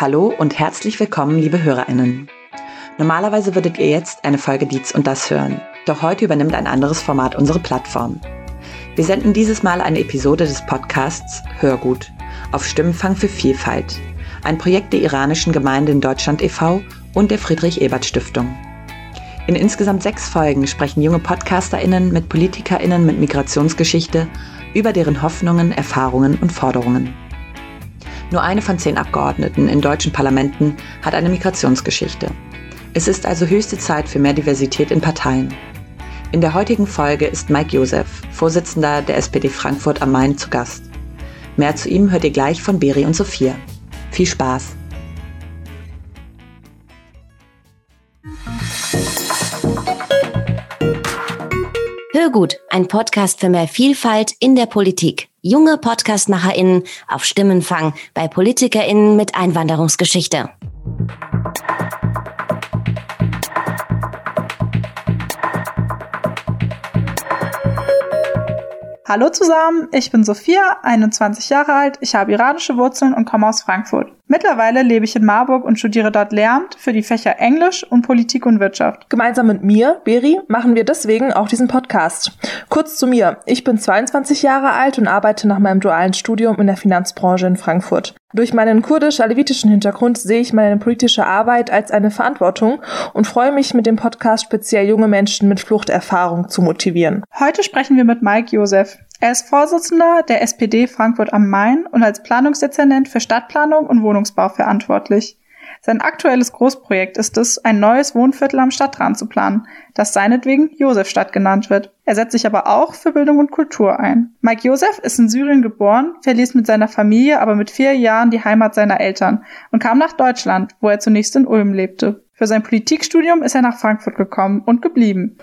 Hallo und herzlich willkommen, liebe HörerInnen. Normalerweise würdet ihr jetzt eine Folge Dietz und das hören, doch heute übernimmt ein anderes Format unsere Plattform. Wir senden dieses Mal eine Episode des Podcasts Hörgut auf Stimmenfang für Vielfalt, ein Projekt der iranischen Gemeinde in Deutschland e.V. und der Friedrich-Ebert-Stiftung. In insgesamt sechs Folgen sprechen junge PodcasterInnen mit PolitikerInnen mit Migrationsgeschichte über deren Hoffnungen, Erfahrungen und Forderungen. Nur eine von zehn Abgeordneten in deutschen Parlamenten hat eine Migrationsgeschichte. Es ist also höchste Zeit für mehr Diversität in Parteien. In der heutigen Folge ist Mike Josef, Vorsitzender der SPD Frankfurt am Main, zu Gast. Mehr zu ihm hört ihr gleich von Beri und Sophia. Viel Spaß! Hörgut, ein Podcast für mehr Vielfalt in der Politik. Junge PodcastmacherInnen auf Stimmenfang bei PolitikerInnen mit Einwanderungsgeschichte. Hallo zusammen, ich bin Sophia, 21 Jahre alt, ich habe iranische Wurzeln und komme aus Frankfurt. Mittlerweile lebe ich in Marburg und studiere dort Lehramt für die Fächer Englisch und Politik und Wirtschaft. Gemeinsam mit mir, Beri, machen wir deswegen auch diesen Podcast. Kurz zu mir. Ich bin 22 Jahre alt und arbeite nach meinem dualen Studium in der Finanzbranche in Frankfurt. Durch meinen kurdisch-alevitischen Hintergrund sehe ich meine politische Arbeit als eine Verantwortung und freue mich, mit dem Podcast speziell junge Menschen mit Fluchterfahrung zu motivieren. Heute sprechen wir mit Mike Josef. Er ist Vorsitzender der SPD Frankfurt am Main und als Planungsdezernent für Stadtplanung und Wohnungsbau verantwortlich. Sein aktuelles Großprojekt ist es, ein neues Wohnviertel am Stadtrand zu planen, das seinetwegen Josefstadt genannt wird. Er setzt sich aber auch für Bildung und Kultur ein. Mike Josef ist in Syrien geboren, verließ mit seiner Familie aber mit vier Jahren die Heimat seiner Eltern und kam nach Deutschland, wo er zunächst in Ulm lebte. Für sein Politikstudium ist er nach Frankfurt gekommen und geblieben.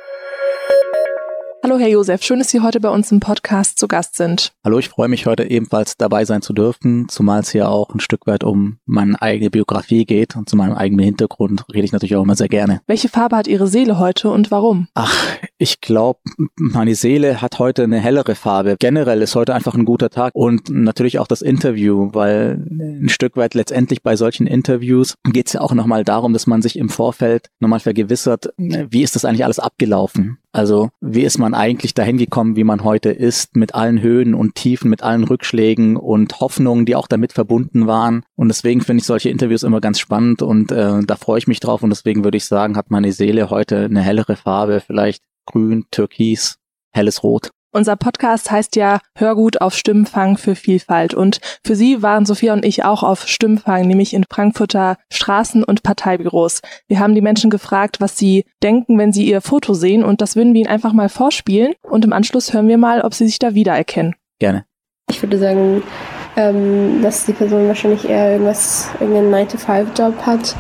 Hallo Herr Josef, schön, dass Sie heute bei uns im Podcast zu Gast sind. Hallo, ich freue mich heute ebenfalls dabei sein zu dürfen, zumal es hier auch ein Stück weit um meine eigene Biografie geht und zu meinem eigenen Hintergrund rede ich natürlich auch immer sehr gerne. Welche Farbe hat Ihre Seele heute und warum? Ach, ich glaube, meine Seele hat heute eine hellere Farbe. Generell ist heute einfach ein guter Tag und natürlich auch das Interview, weil ein Stück weit letztendlich bei solchen Interviews geht es ja auch nochmal darum, dass man sich im Vorfeld nochmal vergewissert, wie ist das eigentlich alles abgelaufen? Also wie ist man eigentlich dahin gekommen, wie man heute ist, mit allen Höhen und Tiefen, mit allen Rückschlägen und Hoffnungen, die auch damit verbunden waren. Und deswegen finde ich solche Interviews immer ganz spannend und äh, da freue ich mich drauf. Und deswegen würde ich sagen, hat meine Seele heute eine hellere Farbe, vielleicht grün, türkis, helles Rot. Unser Podcast heißt ja Hörgut auf Stimmenfang für Vielfalt. Und für Sie waren Sophia und ich auch auf Stimmenfang, nämlich in Frankfurter Straßen- und Parteibüros. Wir haben die Menschen gefragt, was sie denken, wenn sie ihr Foto sehen. Und das würden wir Ihnen einfach mal vorspielen. Und im Anschluss hören wir mal, ob Sie sich da wiedererkennen. Gerne. Ich würde sagen, ähm, dass die Person wahrscheinlich eher irgendwas, irgendeinen 9-to-5-Job hat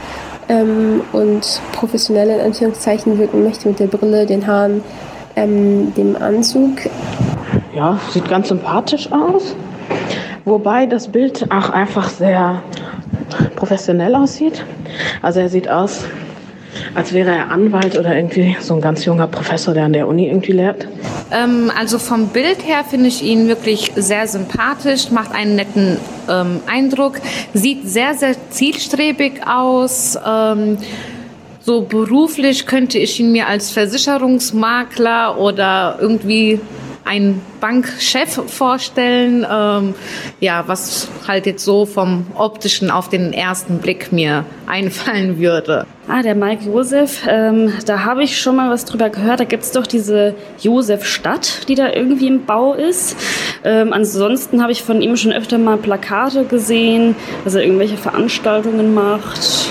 ähm, und professionell in Anführungszeichen wirken möchte mit der Brille, den Haaren ähm, dem Anzug. Ja, sieht ganz sympathisch aus. Wobei das Bild auch einfach sehr professionell aussieht. Also er sieht aus, als wäre er Anwalt oder irgendwie so ein ganz junger Professor, der an der Uni irgendwie lehrt. Ähm, also vom Bild her finde ich ihn wirklich sehr sympathisch, macht einen netten ähm, Eindruck, sieht sehr, sehr zielstrebig aus. Ähm, so beruflich könnte ich ihn mir als Versicherungsmakler oder irgendwie ein Bankchef vorstellen, ähm, ja, was halt jetzt so vom optischen auf den ersten Blick mir einfallen würde. Ah, der Mike Josef, ähm, da habe ich schon mal was drüber gehört. Da gibt es doch diese Josefstadt, die da irgendwie im Bau ist. Ähm, ansonsten habe ich von ihm schon öfter mal Plakate gesehen, dass er irgendwelche Veranstaltungen macht.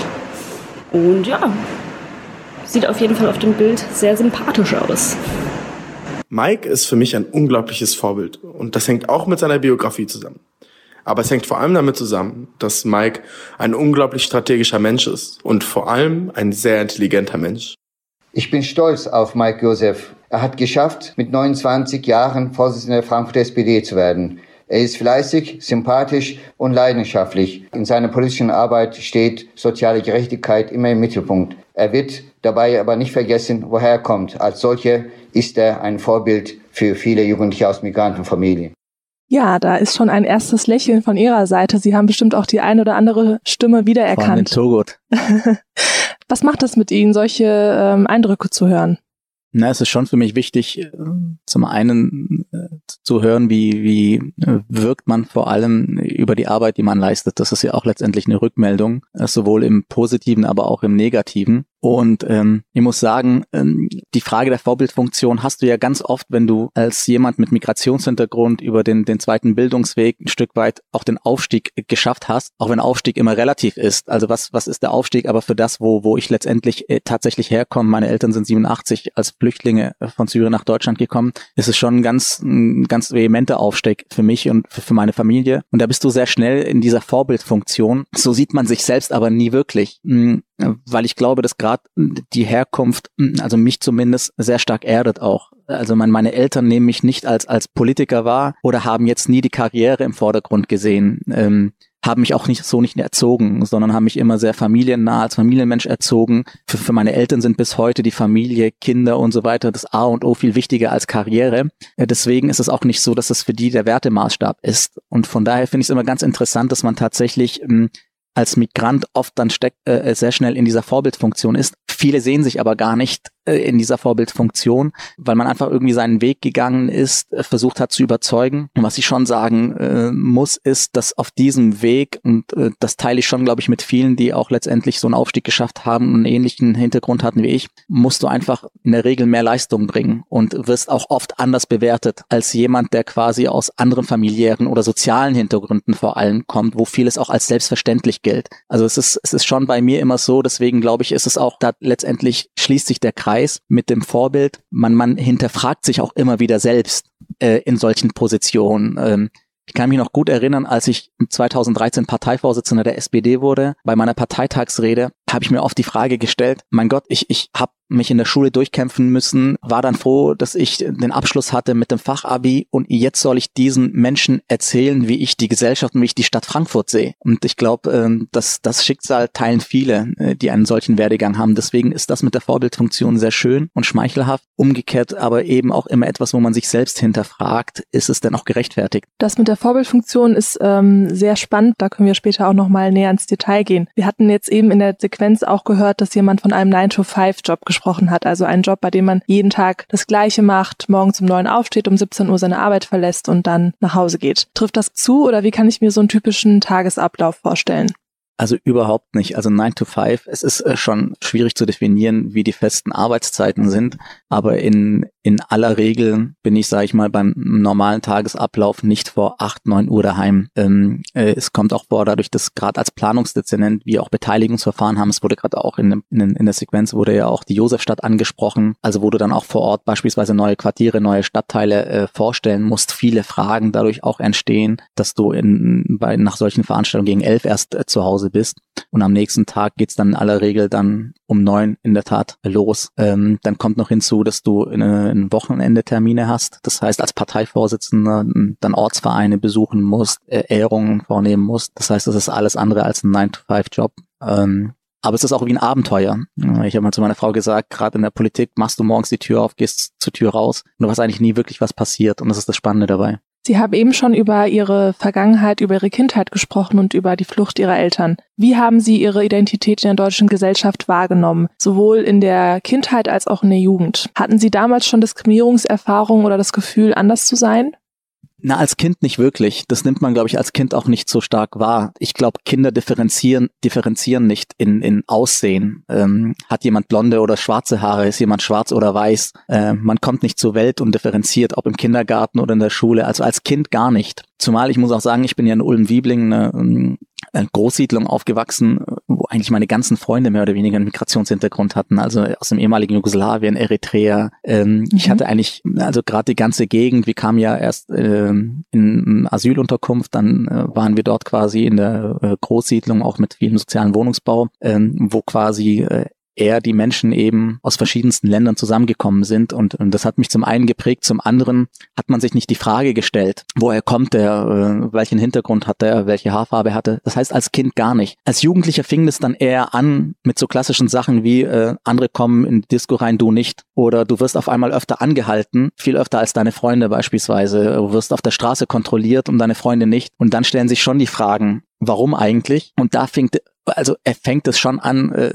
Und ja, sieht auf jeden Fall auf dem Bild sehr sympathisch aus. Mike ist für mich ein unglaubliches Vorbild und das hängt auch mit seiner Biografie zusammen. Aber es hängt vor allem damit zusammen, dass Mike ein unglaublich strategischer Mensch ist und vor allem ein sehr intelligenter Mensch. Ich bin stolz auf Mike Josef. Er hat geschafft, mit 29 Jahren Vorsitzender der Frankfurter SPD zu werden. Er ist fleißig, sympathisch und leidenschaftlich. In seiner politischen Arbeit steht soziale Gerechtigkeit immer im Mittelpunkt. Er wird dabei aber nicht vergessen, woher er kommt. Als solcher ist er ein Vorbild für viele Jugendliche aus Migrantenfamilien. Ja, da ist schon ein erstes Lächeln von Ihrer Seite. Sie haben bestimmt auch die eine oder andere Stimme wiedererkannt. Vor Was macht das mit Ihnen, solche ähm, Eindrücke zu hören? Na, es ist schon für mich wichtig, äh, zum einen äh, zu hören, wie, wie äh, wirkt man vor allem über die Arbeit, die man leistet. Das ist ja auch letztendlich eine Rückmeldung, sowohl im Positiven, aber auch im Negativen. Und ähm, ich muss sagen, ähm, die Frage der Vorbildfunktion hast du ja ganz oft, wenn du als jemand mit Migrationshintergrund über den, den zweiten Bildungsweg ein Stück weit auch den Aufstieg geschafft hast, auch wenn Aufstieg immer relativ ist. Also was, was ist der Aufstieg? Aber für das, wo, wo ich letztendlich äh, tatsächlich herkomme, meine Eltern sind 87 als Flüchtlinge von Syrien nach Deutschland gekommen, ist es schon ein ganz, ein ganz vehementer Aufstieg für mich und für, für meine Familie. Und da bist du sehr schnell in dieser Vorbildfunktion. So sieht man sich selbst aber nie wirklich. Hm, weil ich glaube, dass gerade die Herkunft, also mich zumindest, sehr stark erdet auch. Also mein, meine Eltern nehmen mich nicht als, als Politiker wahr oder haben jetzt nie die Karriere im Vordergrund gesehen. Ähm, haben mich auch nicht so nicht erzogen, sondern haben mich immer sehr familiennah als Familienmensch erzogen. Für, für meine Eltern sind bis heute die Familie, Kinder und so weiter das A und O viel wichtiger als Karriere. Äh, deswegen ist es auch nicht so, dass es für die der Wertemaßstab ist. Und von daher finde ich es immer ganz interessant, dass man tatsächlich ähm, als Migrant oft dann steckt, äh, sehr schnell in dieser Vorbildfunktion ist. Viele sehen sich aber gar nicht äh, in dieser Vorbildfunktion, weil man einfach irgendwie seinen Weg gegangen ist, äh, versucht hat zu überzeugen. Und was ich schon sagen äh, muss, ist, dass auf diesem Weg, und äh, das teile ich schon, glaube ich, mit vielen, die auch letztendlich so einen Aufstieg geschafft haben und einen ähnlichen Hintergrund hatten wie ich, musst du einfach in der Regel mehr Leistung bringen und wirst auch oft anders bewertet als jemand, der quasi aus anderen familiären oder sozialen Hintergründen vor allem kommt, wo vieles auch als selbstverständlich gilt. Also es ist, es ist schon bei mir immer so, deswegen glaube ich, ist es auch, da letztendlich schließt sich der Kreis mit dem Vorbild. Man, man hinterfragt sich auch immer wieder selbst äh, in solchen Positionen. Ähm, ich kann mich noch gut erinnern, als ich 2013 Parteivorsitzender der SPD wurde, bei meiner Parteitagsrede habe ich mir oft die Frage gestellt, mein Gott, ich, ich habe mich in der Schule durchkämpfen müssen, war dann froh, dass ich den Abschluss hatte mit dem Fachabi und jetzt soll ich diesen Menschen erzählen, wie ich die Gesellschaft und wie ich die Stadt Frankfurt sehe. Und ich glaube, ähm, dass das Schicksal teilen viele, äh, die einen solchen Werdegang haben. Deswegen ist das mit der Vorbildfunktion sehr schön und schmeichelhaft. Umgekehrt aber eben auch immer etwas, wo man sich selbst hinterfragt, ist es denn auch gerechtfertigt? Das mit der Vorbildfunktion ist ähm, sehr spannend. Da können wir später auch noch mal näher ins Detail gehen. Wir hatten jetzt eben in der Sequenz auch gehört, dass jemand von einem 9-to-5-Job gesprochen hat. Also ein Job, bei dem man jeden Tag das Gleiche macht, morgens um neun aufsteht, um 17 Uhr seine Arbeit verlässt und dann nach Hause geht. Trifft das zu oder wie kann ich mir so einen typischen Tagesablauf vorstellen? Also überhaupt nicht. Also 9 to 5, es ist äh, schon schwierig zu definieren, wie die festen Arbeitszeiten sind, aber in, in aller Regel bin ich, sage ich mal, beim normalen Tagesablauf nicht vor 8, 9 Uhr daheim. Ähm, äh, es kommt auch vor, dadurch, dass gerade als Planungsdezernent wir auch Beteiligungsverfahren haben, es wurde gerade auch in, in, in der Sequenz wurde ja auch die Josefstadt angesprochen, also wo du dann auch vor Ort beispielsweise neue Quartiere, neue Stadtteile äh, vorstellen musst, viele Fragen dadurch auch entstehen, dass du in, bei, nach solchen Veranstaltungen gegen elf erst äh, zu Hause bist. Und am nächsten Tag geht's dann in aller Regel dann um neun in der Tat los. Ähm, dann kommt noch hinzu, dass du eine, ein Wochenende Termine hast. Das heißt, als Parteivorsitzender dann Ortsvereine besuchen musst, Ehrungen vornehmen musst. Das heißt, das ist alles andere als ein 9-to-5-Job. Ähm, aber es ist auch wie ein Abenteuer. Ich habe mal zu meiner Frau gesagt, gerade in der Politik machst du morgens die Tür auf, gehst zur Tür raus und du weißt eigentlich nie wirklich, was passiert. Und das ist das Spannende dabei. Sie haben eben schon über Ihre Vergangenheit, über Ihre Kindheit gesprochen und über die Flucht Ihrer Eltern. Wie haben Sie Ihre Identität in der deutschen Gesellschaft wahrgenommen, sowohl in der Kindheit als auch in der Jugend? Hatten Sie damals schon Diskriminierungserfahrungen oder das Gefühl, anders zu sein? Na, als Kind nicht wirklich. Das nimmt man, glaube ich, als Kind auch nicht so stark wahr. Ich glaube, Kinder differenzieren, differenzieren nicht in, in Aussehen. Ähm, hat jemand blonde oder schwarze Haare? Ist jemand schwarz oder weiß? Äh, man kommt nicht zur Welt und differenziert, ob im Kindergarten oder in der Schule. Also als Kind gar nicht. Zumal ich muss auch sagen, ich bin ja in Ulm-Wiebling, eine, eine Großsiedlung aufgewachsen, wo eigentlich meine ganzen Freunde mehr oder weniger einen Migrationshintergrund hatten, also aus dem ehemaligen Jugoslawien, Eritrea. Ähm, mhm. Ich hatte eigentlich, also gerade die ganze Gegend, wir kamen ja erst ähm, in Asylunterkunft, dann äh, waren wir dort quasi in der äh, Großsiedlung auch mit vielem sozialen Wohnungsbau, ähm, wo quasi äh, eher die Menschen eben aus verschiedensten Ländern zusammengekommen sind. Und, und das hat mich zum einen geprägt, zum anderen hat man sich nicht die Frage gestellt, woher kommt der, äh, welchen Hintergrund hat er, welche Haarfarbe hatte. Das heißt als Kind gar nicht. Als Jugendlicher fing es dann eher an mit so klassischen Sachen wie äh, andere kommen in die Disco rein, du nicht. Oder du wirst auf einmal öfter angehalten, viel öfter als deine Freunde beispielsweise. Du wirst auf der Straße kontrolliert und deine Freunde nicht. Und dann stellen sich schon die Fragen, warum eigentlich? Und da fängt also er fängt es schon an, äh,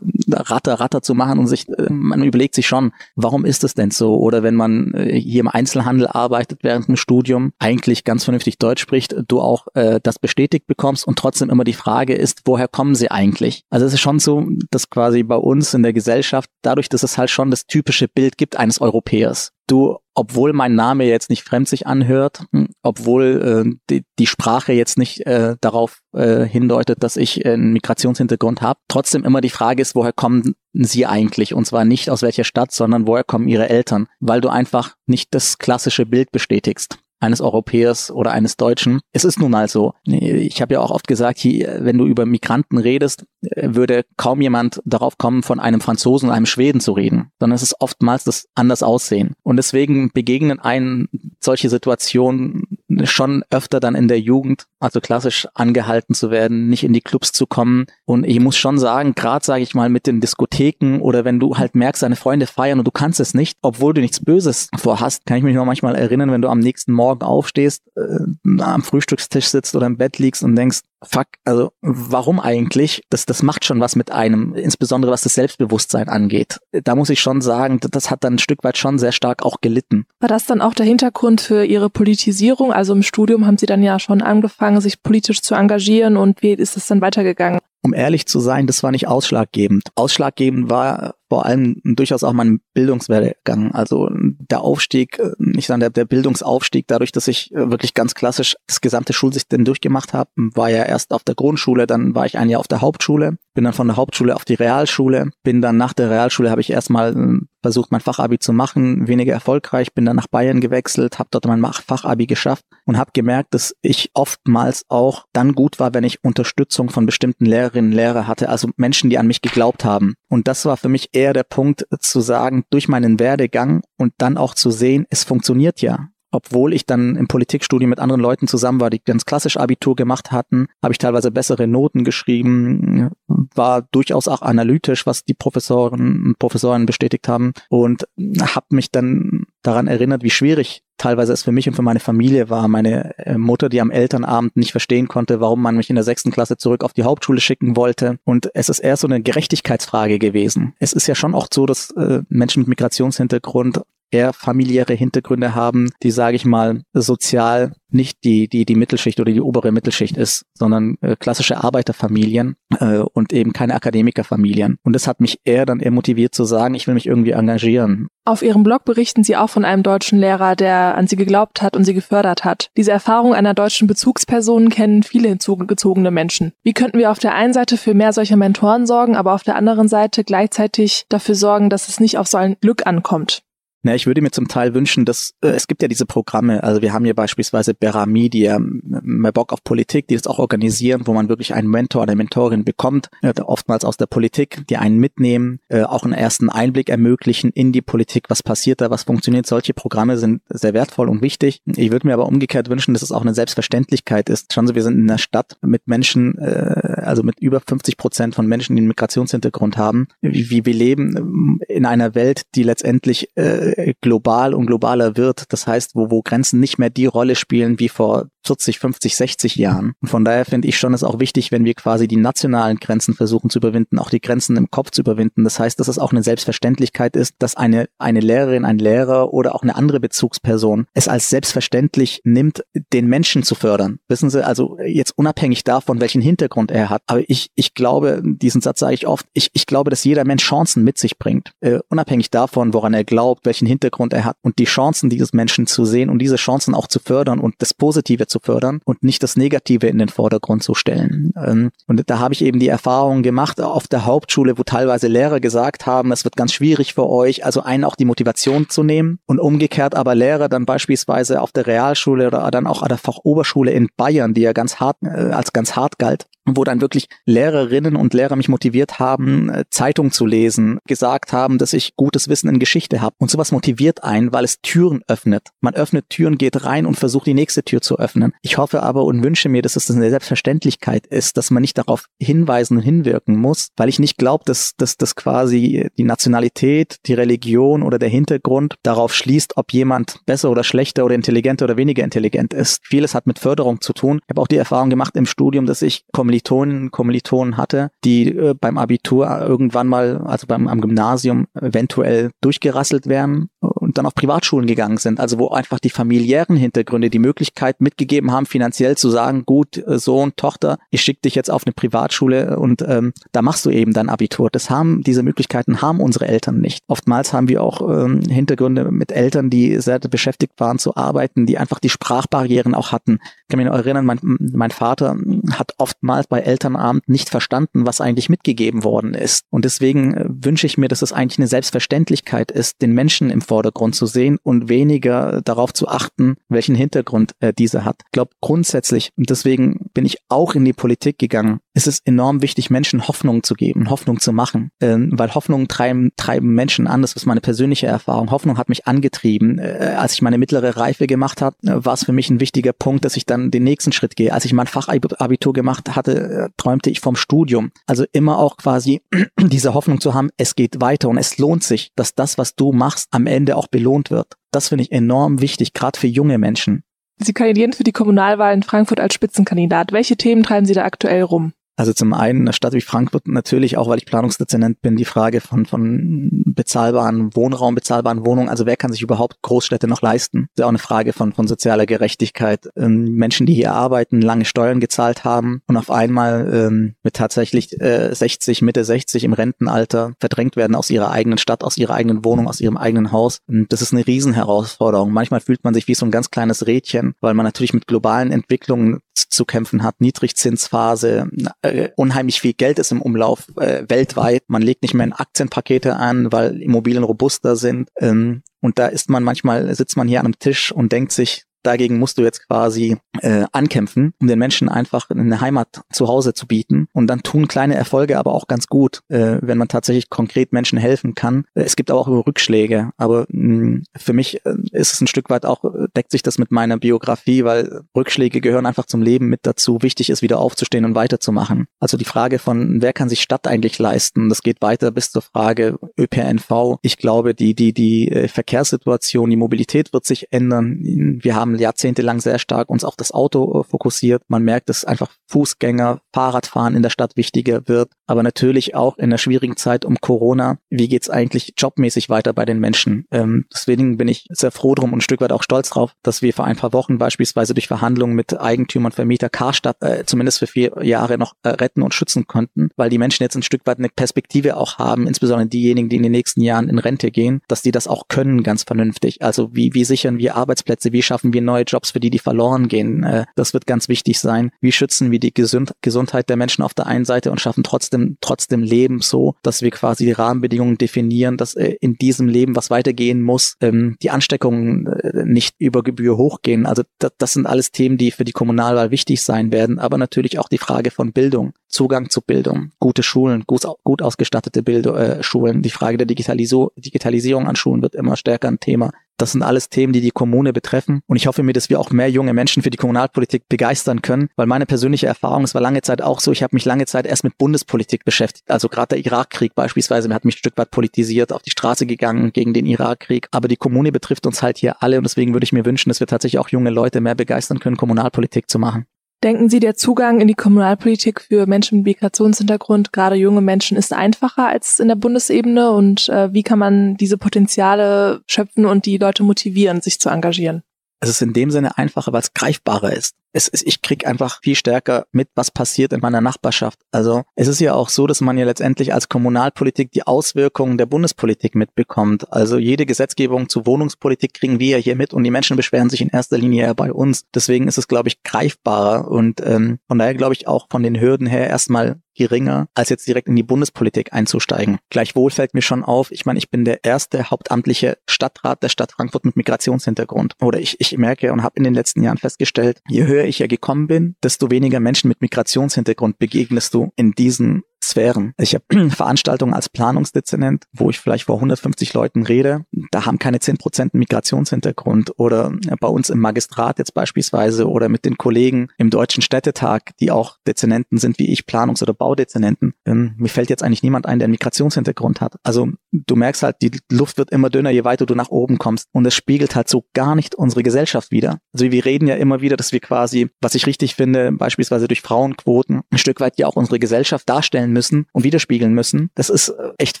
Ratter, Ratter zu machen und sich, äh, man überlegt sich schon, warum ist es denn so? Oder wenn man äh, hier im Einzelhandel arbeitet während dem Studium, eigentlich ganz vernünftig Deutsch spricht, du auch äh, das bestätigt bekommst und trotzdem immer die Frage ist, woher kommen sie eigentlich? Also es ist schon so, dass quasi bei uns in der Gesellschaft, dadurch, dass es halt schon das typische Bild gibt eines Europäers, du obwohl mein Name jetzt nicht fremd sich anhört, hm, obwohl äh, die, die Sprache jetzt nicht äh, darauf äh, hindeutet, dass ich einen Migrationshintergrund habe, trotzdem immer die Frage ist, woher kommen sie eigentlich? Und zwar nicht aus welcher Stadt, sondern woher kommen ihre Eltern? Weil du einfach nicht das klassische Bild bestätigst eines Europäers oder eines Deutschen. Es ist nun mal so. Ich habe ja auch oft gesagt, wenn du über Migranten redest, würde kaum jemand darauf kommen, von einem Franzosen einem Schweden zu reden, sondern es ist oftmals das anders aussehen. Und deswegen begegnen einen solche Situationen schon öfter dann in der Jugend, also klassisch angehalten zu werden, nicht in die Clubs zu kommen. Und ich muss schon sagen, gerade sage ich mal mit den Diskotheken oder wenn du halt merkst, deine Freunde feiern und du kannst es nicht, obwohl du nichts Böses vorhast, kann ich mich noch manchmal erinnern, wenn du am nächsten Morgen aufstehst, äh, am Frühstückstisch sitzt oder im Bett liegst und denkst, fuck, also warum eigentlich? Das, das macht schon was mit einem, insbesondere was das Selbstbewusstsein angeht. Da muss ich schon sagen, das hat dann ein Stück weit schon sehr stark auch gelitten. War das dann auch der Hintergrund für Ihre Politisierung? Also im Studium haben Sie dann ja schon angefangen, sich politisch zu engagieren und wie ist es dann weitergegangen? Um ehrlich zu sein, das war nicht ausschlaggebend. Ausschlaggebend war vor allem durchaus auch mein Bildungswerdegang. Also der Aufstieg, äh, ich sage der, der Bildungsaufstieg, dadurch, dass ich äh, wirklich ganz klassisch das gesamte Schulsystem durchgemacht habe, war ja erst auf der Grundschule, dann war ich ein Jahr auf der Hauptschule, bin dann von der Hauptschule auf die Realschule, bin dann nach der Realschule habe ich erstmal äh, versucht, mein Fachabi zu machen, weniger erfolgreich, bin dann nach Bayern gewechselt, habe dort mein Fachabi geschafft und habe gemerkt, dass ich oftmals auch dann gut war, wenn ich Unterstützung von bestimmten Lehrerinnen und Lehrern hatte, also Menschen, die an mich geglaubt haben. Und das war für mich eher der Punkt zu sagen, durch meinen Werdegang und dann auch zu sehen, es funktioniert ja obwohl ich dann im Politikstudium mit anderen Leuten zusammen war, die ganz klassisch Abitur gemacht hatten, habe ich teilweise bessere Noten geschrieben, war durchaus auch analytisch, was die Professoren und Professoren bestätigt haben und habe mich dann daran erinnert, wie schwierig teilweise es für mich und für meine Familie war. Meine äh, Mutter, die am Elternabend nicht verstehen konnte, warum man mich in der sechsten Klasse zurück auf die Hauptschule schicken wollte. Und es ist eher so eine Gerechtigkeitsfrage gewesen. Es ist ja schon auch so, dass äh, Menschen mit Migrationshintergrund eher familiäre Hintergründe haben, die, sage ich mal, sozial nicht die, die, die Mittelschicht oder die obere Mittelschicht ist, sondern äh, klassische Arbeiterfamilien äh, und eben keine Akademikerfamilien. Und das hat mich eher dann eher motiviert zu sagen, ich will mich irgendwie engagieren. Auf Ihrem Blog berichten Sie auch von einem deutschen Lehrer, der an Sie geglaubt hat und Sie gefördert hat. Diese Erfahrung einer deutschen Bezugsperson kennen viele hinzugezogene Menschen. Wie könnten wir auf der einen Seite für mehr solcher Mentoren sorgen, aber auf der anderen Seite gleichzeitig dafür sorgen, dass es nicht auf so ein Glück ankommt? Na, ich würde mir zum Teil wünschen, dass äh, es gibt ja diese Programme, also wir haben hier beispielsweise Bera Media, mehr Bock auf Politik, die das auch organisieren, wo man wirklich einen Mentor, eine Mentorin bekommt, äh, oftmals aus der Politik, die einen mitnehmen, äh, auch einen ersten Einblick ermöglichen in die Politik, was passiert da, was funktioniert. Solche Programme sind sehr wertvoll und wichtig. Ich würde mir aber umgekehrt wünschen, dass es auch eine Selbstverständlichkeit ist. Schauen Sie, wir sind in einer Stadt mit Menschen, äh, also mit über 50 Prozent von Menschen, die einen Migrationshintergrund haben. Wie, wie wir leben in einer Welt, die letztendlich äh, global und globaler wird. Das heißt, wo, wo Grenzen nicht mehr die Rolle spielen wie vor 40, 50, 60 Jahren. Und von daher finde ich schon es auch wichtig, wenn wir quasi die nationalen Grenzen versuchen zu überwinden, auch die Grenzen im Kopf zu überwinden. Das heißt, dass es auch eine Selbstverständlichkeit ist, dass eine, eine Lehrerin, ein Lehrer oder auch eine andere Bezugsperson es als selbstverständlich nimmt, den Menschen zu fördern. Wissen Sie, also jetzt unabhängig davon, welchen Hintergrund er hat. Aber ich, ich glaube, diesen Satz sage ich oft, ich, ich glaube, dass jeder Mensch Chancen mit sich bringt. Äh, unabhängig davon, woran er glaubt, welchen Hintergrund er hat und die Chancen dieses Menschen zu sehen und diese Chancen auch zu fördern und das Positive zu fördern und nicht das Negative in den Vordergrund zu stellen. Ähm, und da habe ich eben die Erfahrung gemacht auf der Hauptschule, wo teilweise Lehrer gesagt haben, es wird ganz schwierig für euch, also einen auch die Motivation zu nehmen und umgekehrt aber Lehrer dann beispielsweise auf der Realschule oder dann auch an der Fachoberschule in Bayern, die ja ganz hart äh, als ganz hart galt, wo dann wirklich Lehrerinnen und Lehrer mich motiviert haben, äh, Zeitung zu lesen, gesagt haben, dass ich gutes Wissen in Geschichte habe. Und sowas motiviert einen, weil es Türen öffnet. Man öffnet Türen, geht rein und versucht die nächste Tür zu öffnen. Ich hoffe aber und wünsche mir, dass es eine Selbstverständlichkeit ist, dass man nicht darauf hinweisen und hinwirken muss, weil ich nicht glaube, dass, dass, dass quasi die Nationalität, die Religion oder der Hintergrund darauf schließt, ob jemand besser oder schlechter oder intelligenter oder weniger intelligent ist. Vieles hat mit Förderung zu tun. Ich habe auch die Erfahrung gemacht im Studium, dass ich Kommilitonen, Kommilitonen hatte, die äh, beim Abitur irgendwann mal, also beim am Gymnasium eventuell durchgerasselt werden und dann auf Privatschulen gegangen sind. Also wo einfach die familiären Hintergründe die Möglichkeit mitgegeben haben, finanziell zu sagen, gut, äh, Sohn, Tochter, ich schicke dich jetzt auf eine Privatschule und ähm, da machst du eben dein Abitur. Das haben, diese Möglichkeiten haben unsere Eltern nicht. Oftmals haben wir auch ähm, Hintergründe mit Eltern, die sehr beschäftigt waren zu arbeiten, die einfach die Sprachbarrieren auch hatten. Ich kann mich noch erinnern, mein, mein Vater hat oftmals bei Elternabend nicht verstanden, was eigentlich mitgegeben worden ist. Und deswegen äh, wünsche ich mir, dass es eigentlich eine Selbstverständlichkeit ist, den Menschen im Vordergrund zu sehen und weniger darauf zu achten, welchen Hintergrund äh, dieser hat. Ich glaube grundsätzlich, und deswegen bin ich auch in die Politik gegangen, ist es enorm wichtig, Menschen Hoffnung zu geben, Hoffnung zu machen, ähm, weil Hoffnung treiben, treiben Menschen an. Das ist meine persönliche Erfahrung. Hoffnung hat mich angetrieben. Äh, als ich meine mittlere Reife gemacht habe, äh, war es für mich ein wichtiger Punkt, dass ich dann den nächsten Schritt gehe. Als ich mein Fachabitur gemacht hatte, äh, träumte ich vom Studium. Also immer auch quasi diese Hoffnung zu haben, es geht weiter und es lohnt sich, dass das, was du machst, am Ende auch belohnt wird. Das finde ich enorm wichtig, gerade für junge Menschen. Sie kandidieren für die Kommunalwahl in Frankfurt als Spitzenkandidat. Welche Themen treiben Sie da aktuell rum? Also zum einen in einer Stadt wie Frankfurt natürlich auch, weil ich Planungsdezernent bin, die Frage von, von bezahlbaren Wohnraum, bezahlbaren Wohnungen. Also wer kann sich überhaupt Großstädte noch leisten? Das ist auch eine Frage von, von sozialer Gerechtigkeit. Ähm, Menschen, die hier arbeiten, lange Steuern gezahlt haben und auf einmal ähm, mit tatsächlich äh, 60, Mitte 60 im Rentenalter verdrängt werden aus ihrer eigenen Stadt, aus ihrer eigenen Wohnung, aus ihrem eigenen Haus. Und das ist eine Riesenherausforderung. Manchmal fühlt man sich wie so ein ganz kleines Rädchen, weil man natürlich mit globalen Entwicklungen zu kämpfen hat. Niedrigzinsphase, äh, unheimlich viel Geld ist im Umlauf äh, weltweit. Man legt nicht mehr in Aktienpakete an, weil Immobilien robuster sind. Ähm, und da ist man manchmal, sitzt man hier an einem Tisch und denkt sich, Dagegen musst du jetzt quasi äh, ankämpfen, um den Menschen einfach eine Heimat zu Hause zu bieten. Und dann tun kleine Erfolge aber auch ganz gut, äh, wenn man tatsächlich konkret Menschen helfen kann. Es gibt aber auch Rückschläge. Aber mh, für mich äh, ist es ein Stück weit auch, deckt sich das mit meiner Biografie, weil Rückschläge gehören einfach zum Leben mit dazu. Wichtig ist, wieder aufzustehen und weiterzumachen. Also die Frage von, wer kann sich Stadt eigentlich leisten? Das geht weiter bis zur Frage ÖPNV. Ich glaube, die, die, die äh, Verkehrssituation, die Mobilität wird sich ändern. Wir haben jahrzehntelang sehr stark uns auf das Auto äh, fokussiert. Man merkt, dass einfach Fußgänger, Fahrradfahren in der Stadt wichtiger wird. Aber natürlich auch in der schwierigen Zeit um Corona. Wie geht's eigentlich jobmäßig weiter bei den Menschen? Ähm, deswegen bin ich sehr froh drum und ein Stück weit auch stolz drauf, dass wir vor ein paar Wochen beispielsweise durch Verhandlungen mit Eigentümern, Vermieter Karstadt äh, zumindest für vier Jahre noch äh, retten und schützen konnten, weil die Menschen jetzt ein Stück weit eine Perspektive auch haben, insbesondere diejenigen, die in den nächsten Jahren in Rente gehen, dass die das auch können ganz vernünftig. Also wie, wie sichern wir Arbeitsplätze, wie schaffen wir neue Jobs für die, die verloren gehen. Äh, das wird ganz wichtig sein. Wie schützen wir die Gesund Gesundheit der Menschen auf der einen Seite und schaffen trotzdem, trotzdem Leben so, dass wir quasi die Rahmenbedingungen definieren, dass äh, in diesem Leben was weitergehen muss, ähm, die Ansteckungen äh, nicht über Gebühr hochgehen. Also das sind alles Themen, die für die Kommunalwahl wichtig sein werden, aber natürlich auch die Frage von Bildung, Zugang zu Bildung, gute Schulen, gut, gut ausgestattete Bildung, äh, Schulen, die Frage der Digitaliso Digitalisierung an Schulen wird immer stärker ein Thema. Das sind alles Themen, die die Kommune betreffen. Und ich hoffe mir, dass wir auch mehr junge Menschen für die Kommunalpolitik begeistern können, weil meine persönliche Erfahrung, es war lange Zeit auch so, ich habe mich lange Zeit erst mit Bundespolitik beschäftigt. Also gerade der Irakkrieg beispielsweise, hat mich ein Stück weit politisiert, auf die Straße gegangen gegen den Irakkrieg. Aber die Kommune betrifft uns halt hier alle und deswegen würde ich mir wünschen, dass wir tatsächlich auch junge Leute mehr begeistern können, Kommunalpolitik zu machen. Denken Sie, der Zugang in die Kommunalpolitik für Menschen mit Migrationshintergrund, gerade junge Menschen, ist einfacher als in der Bundesebene? Und äh, wie kann man diese Potenziale schöpfen und die Leute motivieren, sich zu engagieren? Es ist in dem Sinne einfacher, weil es greifbarer ist es ist, ich krieg einfach viel stärker mit, was passiert in meiner Nachbarschaft. Also es ist ja auch so, dass man ja letztendlich als Kommunalpolitik die Auswirkungen der Bundespolitik mitbekommt. Also jede Gesetzgebung zu Wohnungspolitik kriegen wir ja hier mit und die Menschen beschweren sich in erster Linie ja bei uns. Deswegen ist es, glaube ich, greifbarer und ähm, von daher glaube ich auch von den Hürden her erstmal geringer, als jetzt direkt in die Bundespolitik einzusteigen. Gleichwohl fällt mir schon auf, ich meine, ich bin der erste hauptamtliche Stadtrat der Stadt Frankfurt mit Migrationshintergrund. Oder ich, ich merke und habe in den letzten Jahren festgestellt, je höher ich ja gekommen bin, desto weniger Menschen mit Migrationshintergrund begegnest du in diesen Sphären. Ich habe Veranstaltungen als Planungsdezernent, wo ich vielleicht vor 150 Leuten rede. Da haben keine 10 Prozent Migrationshintergrund. Oder bei uns im Magistrat jetzt beispielsweise oder mit den Kollegen im Deutschen Städtetag, die auch Dezernenten sind wie ich, Planungs- oder Baudezernenten. Ähm, mir fällt jetzt eigentlich niemand ein, der einen Migrationshintergrund hat. Also du merkst halt, die Luft wird immer dünner, je weiter du nach oben kommst. Und es spiegelt halt so gar nicht unsere Gesellschaft wieder. Also wir reden ja immer wieder, dass wir quasi, was ich richtig finde, beispielsweise durch Frauenquoten ein Stück weit ja auch unsere Gesellschaft darstellen müssen und widerspiegeln müssen. Das ist äh, echt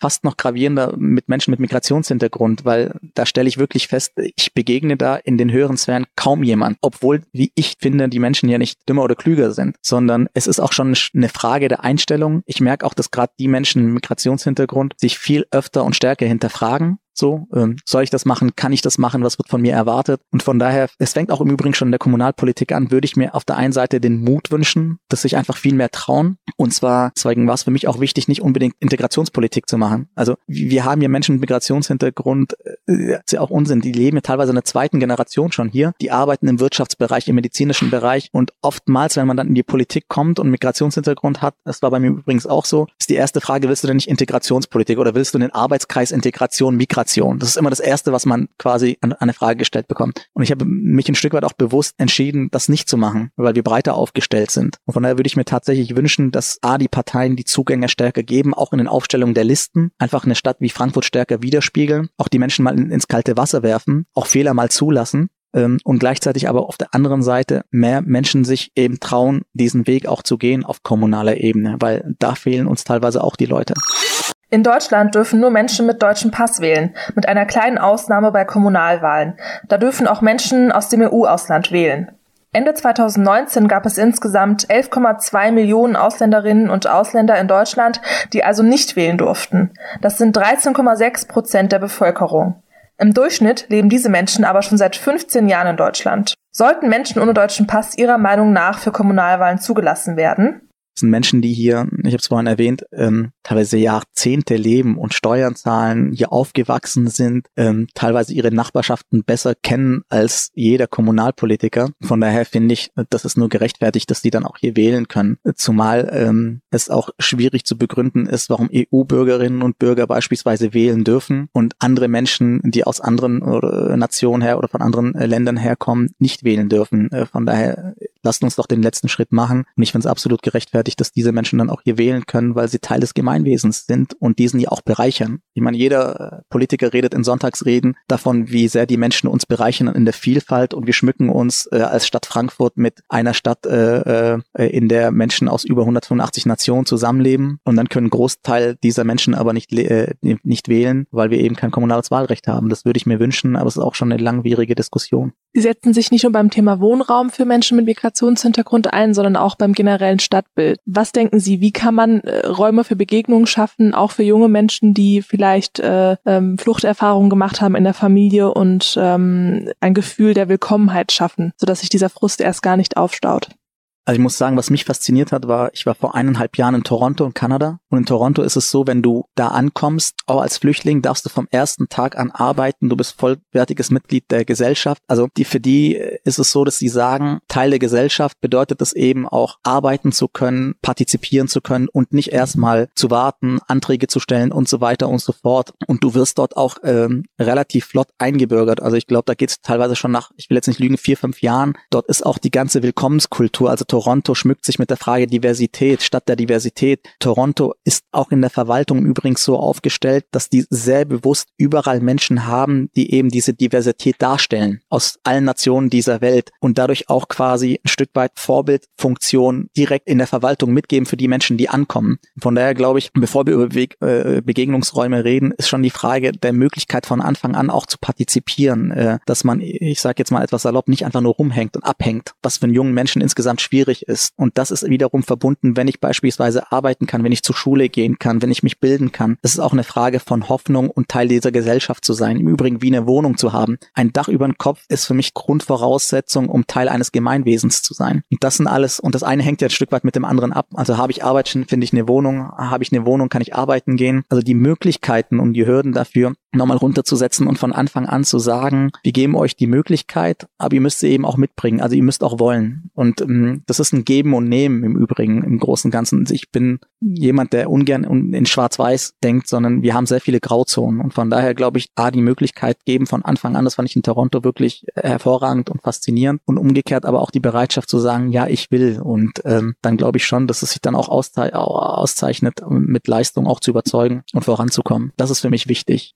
fast noch gravierender mit Menschen mit Migrationshintergrund, weil da stelle ich wirklich fest, ich begegne da in den höheren Sphären kaum jemand, obwohl, wie ich finde, die Menschen ja nicht dümmer oder klüger sind, sondern es ist auch schon eine Frage der Einstellung. Ich merke auch, dass gerade die Menschen mit Migrationshintergrund sich viel öfter und stärker hinterfragen so, ähm, soll ich das machen? Kann ich das machen? Was wird von mir erwartet? Und von daher, es fängt auch im Übrigen schon in der Kommunalpolitik an, würde ich mir auf der einen Seite den Mut wünschen, dass sich einfach viel mehr trauen. Und zwar, deswegen war es für mich auch wichtig, nicht unbedingt Integrationspolitik zu machen. Also wir haben hier Menschen mit Migrationshintergrund, äh, ist ja auch Unsinn, die leben ja teilweise in der zweiten Generation schon hier, die arbeiten im Wirtschaftsbereich, im medizinischen Bereich und oftmals, wenn man dann in die Politik kommt und Migrationshintergrund hat, das war bei mir übrigens auch so, ist die erste Frage, willst du denn nicht Integrationspolitik oder willst du den Arbeitskreis Integration, Migration Migration. Das ist immer das Erste, was man quasi an, eine Frage gestellt bekommt. Und ich habe mich ein Stück weit auch bewusst entschieden, das nicht zu machen, weil wir breiter aufgestellt sind. Und von daher würde ich mir tatsächlich wünschen, dass A, die Parteien die Zugänge stärker geben, auch in den Aufstellungen der Listen, einfach eine Stadt wie Frankfurt stärker widerspiegeln, auch die Menschen mal in, ins kalte Wasser werfen, auch Fehler mal zulassen ähm, und gleichzeitig aber auf der anderen Seite mehr Menschen sich eben trauen, diesen Weg auch zu gehen auf kommunaler Ebene, weil da fehlen uns teilweise auch die Leute. In Deutschland dürfen nur Menschen mit deutschem Pass wählen, mit einer kleinen Ausnahme bei Kommunalwahlen. Da dürfen auch Menschen aus dem EU-Ausland wählen. Ende 2019 gab es insgesamt 11,2 Millionen Ausländerinnen und Ausländer in Deutschland, die also nicht wählen durften. Das sind 13,6 Prozent der Bevölkerung. Im Durchschnitt leben diese Menschen aber schon seit 15 Jahren in Deutschland. Sollten Menschen ohne deutschen Pass Ihrer Meinung nach für Kommunalwahlen zugelassen werden? Das sind Menschen, die hier, ich habe es vorhin erwähnt, ähm, teilweise Jahrzehnte leben und Steuern zahlen, hier aufgewachsen sind, ähm, teilweise ihre Nachbarschaften besser kennen als jeder Kommunalpolitiker. Von daher finde ich, das ist nur gerechtfertigt, dass die dann auch hier wählen können. Zumal ähm, es auch schwierig zu begründen ist, warum EU-Bürgerinnen und Bürger beispielsweise wählen dürfen und andere Menschen, die aus anderen Nationen her oder von anderen äh, Ländern herkommen, nicht wählen dürfen. Äh, von daher lasst uns doch den letzten Schritt machen. Und ich finde es absolut gerechtfertigt, dass diese Menschen dann auch hier wählen können, weil sie Teil des Gemeinwesens sind und diesen ja auch bereichern. Ich meine, jeder äh, Politiker redet in Sonntagsreden davon, wie sehr die Menschen uns bereichern in der Vielfalt und wir schmücken uns äh, als Stadt Frankfurt mit einer Stadt, äh, äh, in der Menschen aus über 185 Nationen zusammenleben und dann können Großteil dieser Menschen aber nicht, äh, nicht wählen, weil wir eben kein kommunales Wahlrecht haben. Das würde ich mir wünschen, aber es ist auch schon eine langwierige Diskussion. Sie setzen sich nicht nur beim Thema Wohnraum für Menschen mit Migrationshintergrund ein, sondern auch beim generellen Stadtbild. Was denken Sie, wie kann man äh, Räume für Begegnungen schaffen, auch für junge Menschen, die vielleicht äh, ähm, Fluchterfahrungen gemacht haben in der Familie und ähm, ein Gefühl der Willkommenheit schaffen, sodass sich dieser Frust erst gar nicht aufstaut? Also ich muss sagen, was mich fasziniert hat, war, ich war vor eineinhalb Jahren in Toronto in Kanada. Und in Toronto ist es so, wenn du da ankommst, auch als Flüchtling darfst du vom ersten Tag an arbeiten. Du bist vollwertiges Mitglied der Gesellschaft. Also die, für die ist es so, dass sie sagen, Teil der Gesellschaft bedeutet es eben auch arbeiten zu können, partizipieren zu können und nicht erstmal zu warten, Anträge zu stellen und so weiter und so fort. Und du wirst dort auch ähm, relativ flott eingebürgert. Also ich glaube, da geht es teilweise schon nach, ich will jetzt nicht lügen, vier, fünf Jahren. Dort ist auch die ganze Willkommenskultur, also Toronto schmückt sich mit der Frage Diversität statt der Diversität. Toronto ist auch in der Verwaltung übrigens so aufgestellt, dass die sehr bewusst überall Menschen haben, die eben diese Diversität darstellen aus allen Nationen dieser Welt und dadurch auch quasi ein Stück weit Vorbildfunktion direkt in der Verwaltung mitgeben für die Menschen, die ankommen. Von daher glaube ich, bevor wir über Weg, äh, Begegnungsräume reden, ist schon die Frage der Möglichkeit von Anfang an auch zu partizipieren, äh, dass man, ich sage jetzt mal etwas salopp, nicht einfach nur rumhängt und abhängt, was für einen jungen Menschen insgesamt schwierig ist. Und das ist wiederum verbunden, wenn ich beispielsweise arbeiten kann, wenn ich zur Schule Schule gehen kann, wenn ich mich bilden kann. Das ist auch eine Frage von Hoffnung und Teil dieser Gesellschaft zu sein. Im Übrigen wie eine Wohnung zu haben. Ein Dach über den Kopf ist für mich Grundvoraussetzung, um Teil eines Gemeinwesens zu sein. Und das sind alles, und das eine hängt ja ein Stück weit mit dem anderen ab. Also habe ich Arbeit, finde ich eine Wohnung, habe ich eine Wohnung, kann ich arbeiten gehen. Also die Möglichkeiten und die Hürden dafür nochmal runterzusetzen und von Anfang an zu sagen, wir geben euch die Möglichkeit, aber ihr müsst sie eben auch mitbringen. Also ihr müsst auch wollen. Und ähm, das ist ein Geben und Nehmen im Übrigen, im Großen und Ganzen. Ich bin jemand, der ungern in Schwarz-Weiß denkt, sondern wir haben sehr viele Grauzonen. Und von daher glaube ich, A, die Möglichkeit geben von Anfang an, das fand ich in Toronto wirklich hervorragend und faszinierend. Und umgekehrt aber auch die Bereitschaft zu sagen, ja, ich will. Und ähm, dann glaube ich schon, dass es sich dann auch auszeichnet, mit Leistung auch zu überzeugen und voranzukommen. Das ist für mich wichtig.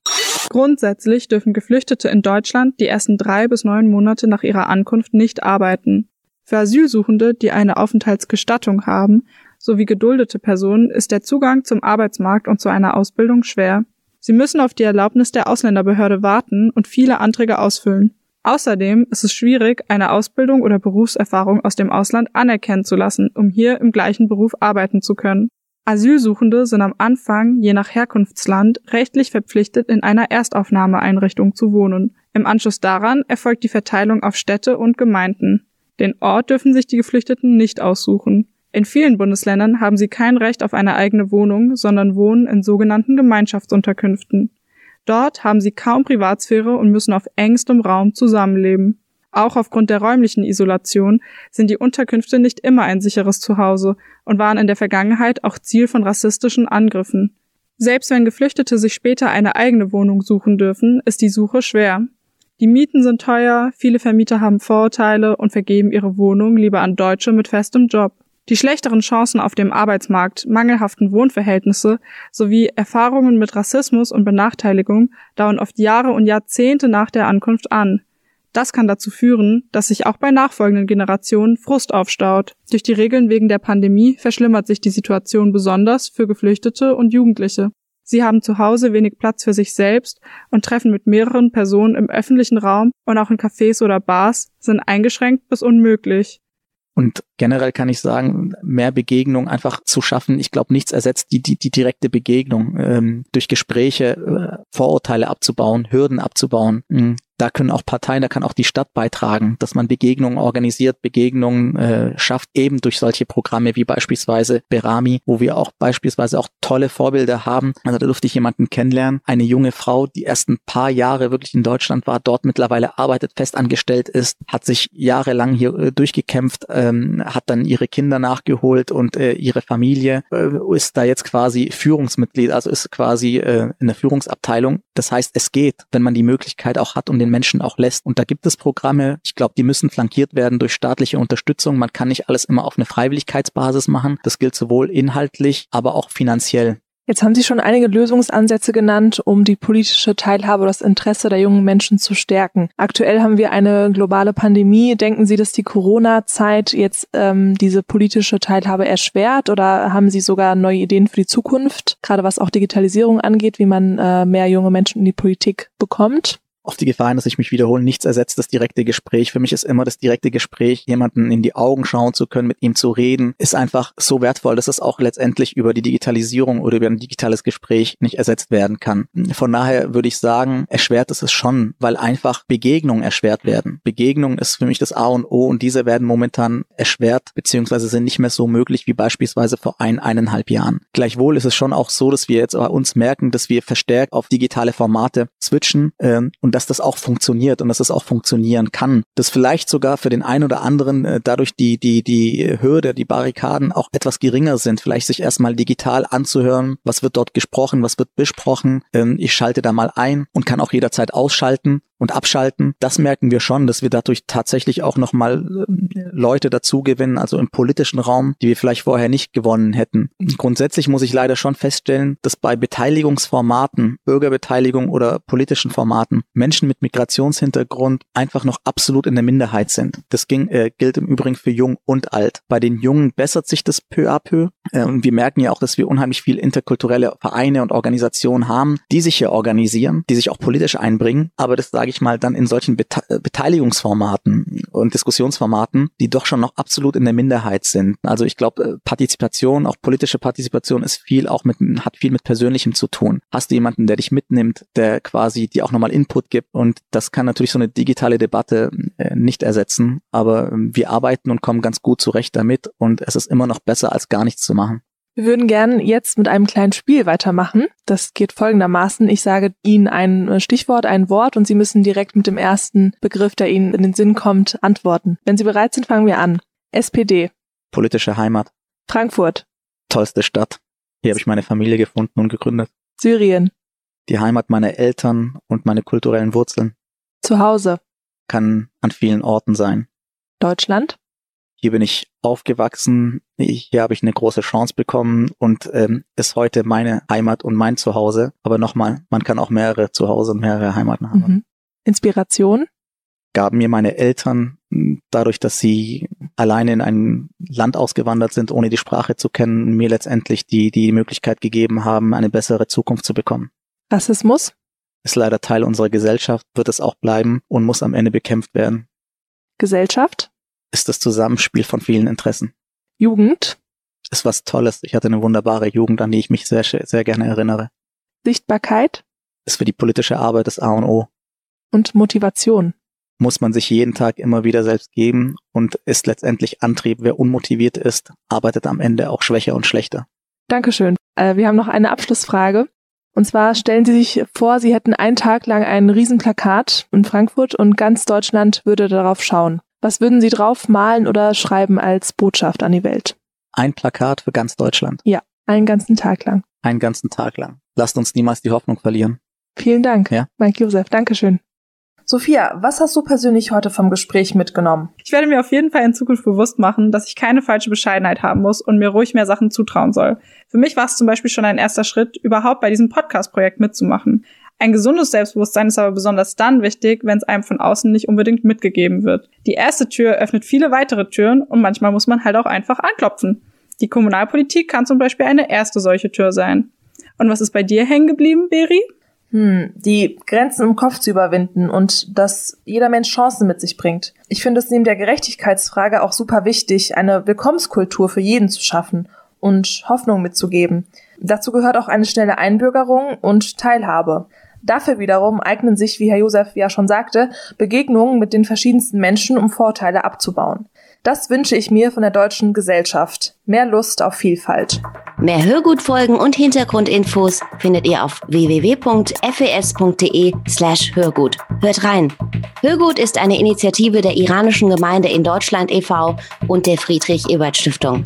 Grundsätzlich dürfen Geflüchtete in Deutschland die ersten drei bis neun Monate nach ihrer Ankunft nicht arbeiten. Für Asylsuchende, die eine Aufenthaltsgestattung haben, sowie geduldete Personen ist der Zugang zum Arbeitsmarkt und zu einer Ausbildung schwer. Sie müssen auf die Erlaubnis der Ausländerbehörde warten und viele Anträge ausfüllen. Außerdem ist es schwierig, eine Ausbildung oder Berufserfahrung aus dem Ausland anerkennen zu lassen, um hier im gleichen Beruf arbeiten zu können. Asylsuchende sind am Anfang, je nach Herkunftsland, rechtlich verpflichtet, in einer Erstaufnahmeeinrichtung zu wohnen. Im Anschluss daran erfolgt die Verteilung auf Städte und Gemeinden. Den Ort dürfen sich die Geflüchteten nicht aussuchen. In vielen Bundesländern haben sie kein Recht auf eine eigene Wohnung, sondern wohnen in sogenannten Gemeinschaftsunterkünften. Dort haben sie kaum Privatsphäre und müssen auf engstem Raum zusammenleben. Auch aufgrund der räumlichen Isolation sind die Unterkünfte nicht immer ein sicheres Zuhause und waren in der Vergangenheit auch Ziel von rassistischen Angriffen. Selbst wenn Geflüchtete sich später eine eigene Wohnung suchen dürfen, ist die Suche schwer. Die Mieten sind teuer, viele Vermieter haben Vorurteile und vergeben ihre Wohnung lieber an Deutsche mit festem Job. Die schlechteren Chancen auf dem Arbeitsmarkt, mangelhaften Wohnverhältnisse sowie Erfahrungen mit Rassismus und Benachteiligung dauern oft Jahre und Jahrzehnte nach der Ankunft an. Das kann dazu führen, dass sich auch bei nachfolgenden Generationen Frust aufstaut. Durch die Regeln wegen der Pandemie verschlimmert sich die Situation besonders für Geflüchtete und Jugendliche. Sie haben zu Hause wenig Platz für sich selbst und Treffen mit mehreren Personen im öffentlichen Raum und auch in Cafés oder Bars sind eingeschränkt bis unmöglich. Und generell kann ich sagen, mehr Begegnung einfach zu schaffen. Ich glaube, nichts ersetzt die, die, die direkte Begegnung. Ähm, durch Gespräche äh, Vorurteile abzubauen, Hürden abzubauen. Mhm da können auch Parteien, da kann auch die Stadt beitragen, dass man Begegnungen organisiert, Begegnungen äh, schafft, eben durch solche Programme wie beispielsweise Berami, wo wir auch beispielsweise auch tolle Vorbilder haben. Also da durfte ich jemanden kennenlernen, eine junge Frau, die ersten paar Jahre wirklich in Deutschland war, dort mittlerweile arbeitet, festangestellt ist, hat sich jahrelang hier äh, durchgekämpft, ähm, hat dann ihre Kinder nachgeholt und äh, ihre Familie äh, ist da jetzt quasi Führungsmitglied, also ist quasi äh, in der Führungsabteilung. Das heißt, es geht, wenn man die Möglichkeit auch hat, den den Menschen auch lässt. Und da gibt es Programme, ich glaube, die müssen flankiert werden durch staatliche Unterstützung. Man kann nicht alles immer auf eine Freiwilligkeitsbasis machen. Das gilt sowohl inhaltlich, aber auch finanziell. Jetzt haben Sie schon einige Lösungsansätze genannt, um die politische Teilhabe oder das Interesse der jungen Menschen zu stärken. Aktuell haben wir eine globale Pandemie. Denken Sie, dass die Corona-Zeit jetzt ähm, diese politische Teilhabe erschwert oder haben Sie sogar neue Ideen für die Zukunft, gerade was auch Digitalisierung angeht, wie man äh, mehr junge Menschen in die Politik bekommt? Auf die Gefahr dass ich mich wiederhole, nichts ersetzt das direkte Gespräch. Für mich ist immer das direkte Gespräch, jemanden in die Augen schauen zu können, mit ihm zu reden, ist einfach so wertvoll, dass es auch letztendlich über die Digitalisierung oder über ein digitales Gespräch nicht ersetzt werden kann. Von daher würde ich sagen, erschwert ist es schon, weil einfach Begegnungen erschwert werden. Begegnung ist für mich das A und O und diese werden momentan erschwert, beziehungsweise sind nicht mehr so möglich wie beispielsweise vor ein, eineinhalb Jahren. Gleichwohl ist es schon auch so, dass wir jetzt bei uns merken, dass wir verstärkt auf digitale Formate switchen ähm, und dass das auch funktioniert und dass es auch funktionieren kann. Dass vielleicht sogar für den einen oder anderen äh, dadurch die, die, die Hürde, die Barrikaden auch etwas geringer sind, vielleicht sich erstmal digital anzuhören, was wird dort gesprochen, was wird besprochen. Ähm, ich schalte da mal ein und kann auch jederzeit ausschalten und abschalten. Das merken wir schon, dass wir dadurch tatsächlich auch nochmal äh, Leute dazu gewinnen, also im politischen Raum, die wir vielleicht vorher nicht gewonnen hätten. Grundsätzlich muss ich leider schon feststellen, dass bei Beteiligungsformaten, Bürgerbeteiligung oder politischen Formaten Menschen mit Migrationshintergrund einfach noch absolut in der Minderheit sind. Das ging, äh, gilt im Übrigen für jung und alt. Bei den Jungen bessert sich das peu à peu. Äh, und wir merken ja auch, dass wir unheimlich viel interkulturelle Vereine und Organisationen haben, die sich hier organisieren, die sich auch politisch einbringen. Aber das sage sage ich mal, dann in solchen Bete äh, Beteiligungsformaten und Diskussionsformaten, die doch schon noch absolut in der Minderheit sind. Also ich glaube, äh, Partizipation, auch politische Partizipation ist viel auch mit, hat viel mit Persönlichem zu tun. Hast du jemanden, der dich mitnimmt, der quasi dir auch nochmal Input gibt und das kann natürlich so eine digitale Debatte äh, nicht ersetzen, aber ähm, wir arbeiten und kommen ganz gut zurecht damit und es ist immer noch besser, als gar nichts zu machen. Wir würden gern jetzt mit einem kleinen Spiel weitermachen. Das geht folgendermaßen. Ich sage Ihnen ein äh, Stichwort, ein Wort und Sie müssen direkt mit dem ersten Begriff, der Ihnen in den Sinn kommt, antworten. Wenn Sie bereit sind, fangen wir an. SPD. Politische Heimat. Frankfurt. Tollste Stadt. Hier habe ich meine Familie gefunden und gegründet. Syrien. Die Heimat meiner Eltern und meine kulturellen Wurzeln. Zu Hause. Kann an vielen Orten sein. Deutschland. Hier bin ich aufgewachsen, hier habe ich eine große Chance bekommen und ähm, ist heute meine Heimat und mein Zuhause. Aber nochmal, man kann auch mehrere Zuhause und mehrere Heimaten haben. Mhm. Inspiration? Gaben mir meine Eltern, dadurch, dass sie alleine in ein Land ausgewandert sind, ohne die Sprache zu kennen, mir letztendlich die, die Möglichkeit gegeben haben, eine bessere Zukunft zu bekommen. Rassismus? Ist leider Teil unserer Gesellschaft, wird es auch bleiben und muss am Ende bekämpft werden. Gesellschaft? Ist das Zusammenspiel von vielen Interessen. Jugend ist was Tolles. Ich hatte eine wunderbare Jugend, an die ich mich sehr, sehr gerne erinnere. Sichtbarkeit ist für die politische Arbeit das A und O. Und Motivation muss man sich jeden Tag immer wieder selbst geben und ist letztendlich Antrieb. Wer unmotiviert ist, arbeitet am Ende auch schwächer und schlechter. Dankeschön. Äh, wir haben noch eine Abschlussfrage. Und zwar stellen Sie sich vor, Sie hätten einen Tag lang ein Riesenplakat in Frankfurt und ganz Deutschland würde darauf schauen. Was würden Sie drauf malen oder schreiben als Botschaft an die Welt? Ein Plakat für ganz Deutschland. Ja, einen ganzen Tag lang. Einen ganzen Tag lang. Lasst uns niemals die Hoffnung verlieren. Vielen Dank, ja? Mike Josef. Dankeschön. Sophia, was hast du persönlich heute vom Gespräch mitgenommen? Ich werde mir auf jeden Fall in Zukunft bewusst machen, dass ich keine falsche Bescheidenheit haben muss und mir ruhig mehr Sachen zutrauen soll. Für mich war es zum Beispiel schon ein erster Schritt, überhaupt bei diesem Podcast-Projekt mitzumachen. Ein gesundes Selbstbewusstsein ist aber besonders dann wichtig, wenn es einem von außen nicht unbedingt mitgegeben wird. Die erste Tür öffnet viele weitere Türen und manchmal muss man halt auch einfach anklopfen. Die Kommunalpolitik kann zum Beispiel eine erste solche Tür sein. Und was ist bei dir hängen geblieben, Beri? Hm, die Grenzen im Kopf zu überwinden und dass jeder Mensch Chancen mit sich bringt. Ich finde es neben der Gerechtigkeitsfrage auch super wichtig, eine Willkommenskultur für jeden zu schaffen und Hoffnung mitzugeben. Dazu gehört auch eine schnelle Einbürgerung und Teilhabe. Dafür wiederum eignen sich, wie Herr Josef ja schon sagte, Begegnungen mit den verschiedensten Menschen, um Vorteile abzubauen. Das wünsche ich mir von der deutschen Gesellschaft. Mehr Lust auf Vielfalt. Mehr Hörgutfolgen und Hintergrundinfos findet ihr auf www.fes.de slash Hörgut. Hört rein. Hörgut ist eine Initiative der iranischen Gemeinde in Deutschland e.V. und der Friedrich-Ebert-Stiftung.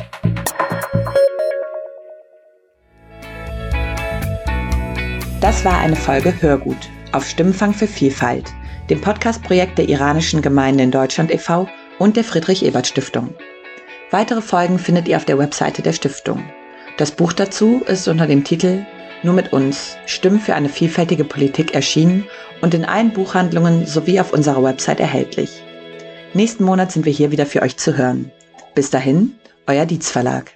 Das war eine Folge Hörgut auf Stimmenfang für Vielfalt, dem Podcast-Projekt der iranischen Gemeinde in Deutschland e.V. und der Friedrich-Ebert-Stiftung. Weitere Folgen findet ihr auf der Webseite der Stiftung. Das Buch dazu ist unter dem Titel Nur mit uns, Stimmen für eine vielfältige Politik erschienen und in allen Buchhandlungen sowie auf unserer Website erhältlich. Nächsten Monat sind wir hier wieder für euch zu hören. Bis dahin, euer Dietz Verlag.